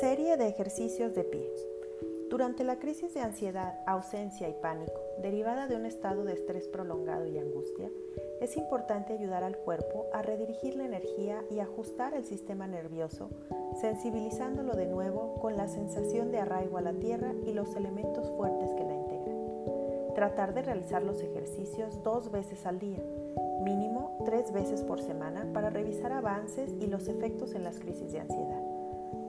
Serie de ejercicios de pie. Durante la crisis de ansiedad, ausencia y pánico, derivada de un estado de estrés prolongado y angustia, es importante ayudar al cuerpo a redirigir la energía y ajustar el sistema nervioso, sensibilizándolo de nuevo con la sensación de arraigo a la tierra y los elementos fuertes que la integran. Tratar de realizar los ejercicios dos veces al día, mínimo tres veces por semana para revisar avances y los efectos en las crisis de ansiedad.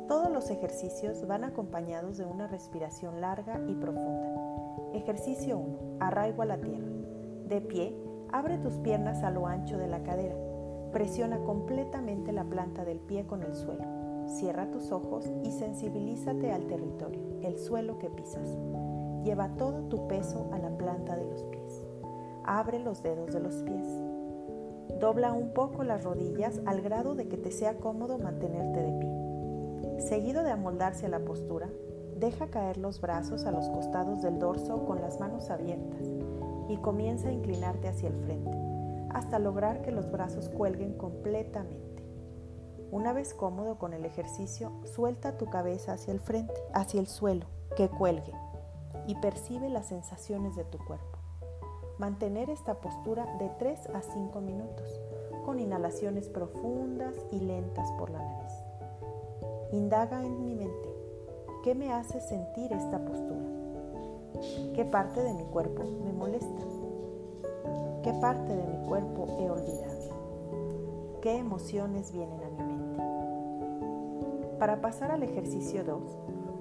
Todos los ejercicios van acompañados de una respiración larga y profunda. Ejercicio 1. Arraigo a la tierra. De pie, abre tus piernas a lo ancho de la cadera. Presiona completamente la planta del pie con el suelo. Cierra tus ojos y sensibilízate al territorio, el suelo que pisas. Lleva todo tu peso a la planta de los pies. Abre los dedos de los pies. Dobla un poco las rodillas al grado de que te sea cómodo mantenerte de pie. Seguido de amoldarse a la postura, deja caer los brazos a los costados del dorso con las manos abiertas y comienza a inclinarte hacia el frente hasta lograr que los brazos cuelguen completamente. Una vez cómodo con el ejercicio, suelta tu cabeza hacia el frente, hacia el suelo, que cuelgue y percibe las sensaciones de tu cuerpo. Mantener esta postura de 3 a 5 minutos, con inhalaciones profundas y lentas por la nariz. Indaga en mi mente, ¿qué me hace sentir esta postura? ¿Qué parte de mi cuerpo me molesta? ¿Qué parte de mi cuerpo he olvidado? ¿Qué emociones vienen a mi mente? Para pasar al ejercicio 2,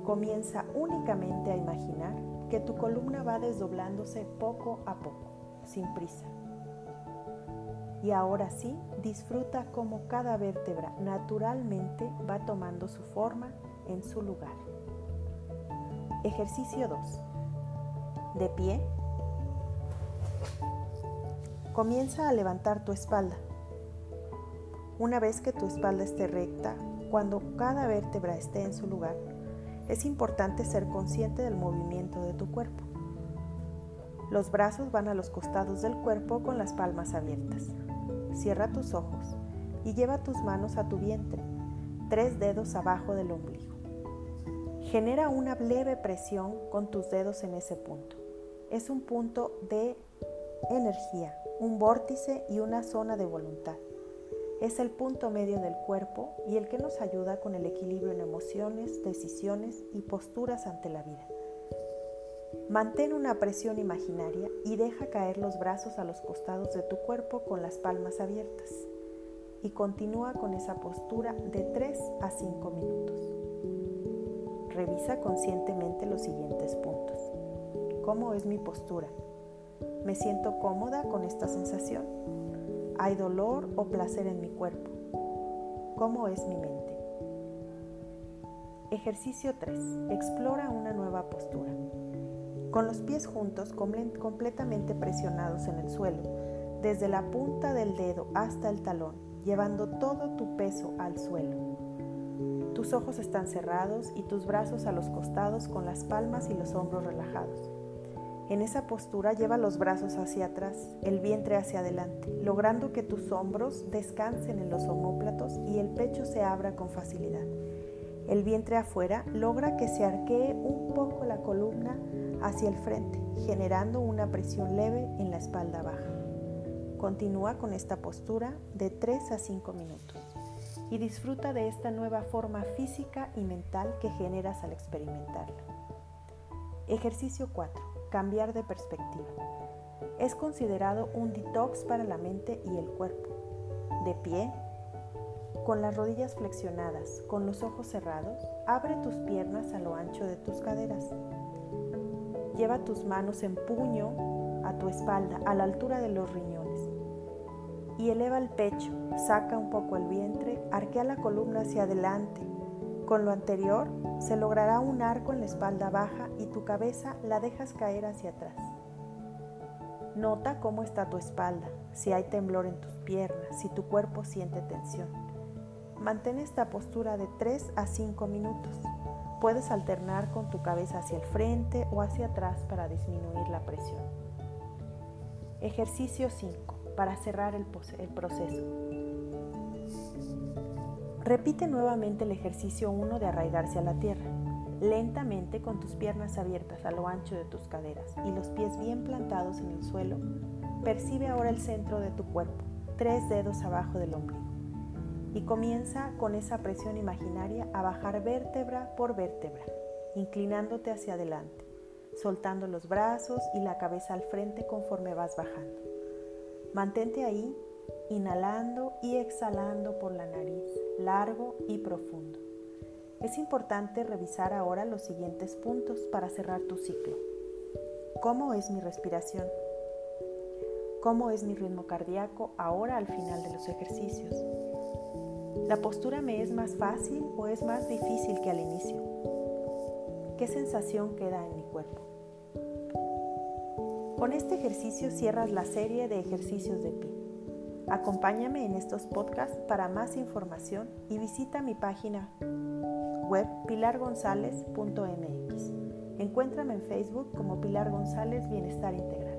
comienza únicamente a imaginar que tu columna va desdoblándose poco a poco, sin prisa. Y ahora sí, disfruta cómo cada vértebra naturalmente va tomando su forma en su lugar. Ejercicio 2. De pie. Comienza a levantar tu espalda. Una vez que tu espalda esté recta, cuando cada vértebra esté en su lugar, es importante ser consciente del movimiento de tu cuerpo. Los brazos van a los costados del cuerpo con las palmas abiertas. Cierra tus ojos y lleva tus manos a tu vientre, tres dedos abajo del ombligo. Genera una leve presión con tus dedos en ese punto. Es un punto de energía, un vórtice y una zona de voluntad. Es el punto medio del cuerpo y el que nos ayuda con el equilibrio en emociones, decisiones y posturas ante la vida. Mantén una presión imaginaria y deja caer los brazos a los costados de tu cuerpo con las palmas abiertas. Y continúa con esa postura de 3 a 5 minutos. Revisa conscientemente los siguientes puntos. ¿Cómo es mi postura? ¿Me siento cómoda con esta sensación? ¿Hay dolor o placer en mi cuerpo? ¿Cómo es mi mente? Ejercicio 3. Explora una nueva postura con los pies juntos completamente presionados en el suelo, desde la punta del dedo hasta el talón, llevando todo tu peso al suelo. Tus ojos están cerrados y tus brazos a los costados con las palmas y los hombros relajados. En esa postura lleva los brazos hacia atrás, el vientre hacia adelante, logrando que tus hombros descansen en los omóplatos y el pecho se abra con facilidad. El vientre afuera logra que se arquee un poco la columna hacia el frente, generando una presión leve en la espalda baja. Continúa con esta postura de 3 a 5 minutos y disfruta de esta nueva forma física y mental que generas al experimentarla. Ejercicio 4. Cambiar de perspectiva. Es considerado un detox para la mente y el cuerpo. De pie, con las rodillas flexionadas, con los ojos cerrados, abre tus piernas a lo ancho de tus caderas Lleva tus manos en puño a tu espalda, a la altura de los riñones. Y eleva el pecho, saca un poco el vientre, arquea la columna hacia adelante. Con lo anterior, se logrará un arco en la espalda baja y tu cabeza la dejas caer hacia atrás. Nota cómo está tu espalda, si hay temblor en tus piernas, si tu cuerpo siente tensión. Mantén esta postura de 3 a 5 minutos. Puedes alternar con tu cabeza hacia el frente o hacia atrás para disminuir la presión. Ejercicio 5. Para cerrar el, proceso. Repite nuevamente el ejercicio 1 de arraigarse a la tierra, lentamente con tus piernas abiertas a lo ancho de tus caderas y los pies bien plantados en el suelo. Percibe ahora el centro de tu cuerpo, tres dedos abajo del ombligo. Y comienza con esa presión imaginaria a bajar vértebra por vértebra, inclinándote hacia adelante, soltando los brazos y la cabeza al frente conforme vas bajando. Mantente ahí, inhalando y exhalando por la nariz, largo y profundo. Es importante revisar ahora los siguientes puntos para cerrar tu ciclo. ¿Cómo es mi respiración? ¿Cómo es mi ritmo cardíaco ahora al final de los ejercicios? ¿La postura me es más fácil o es más difícil que al inicio? ¿Qué sensación queda en mi cuerpo? Con este ejercicio cierras la serie de ejercicios de pie. Acompáñame en estos podcasts para más información y visita mi página web pilargonzalez.mx. Encuéntrame en Facebook como Pilar González Bienestar Integral.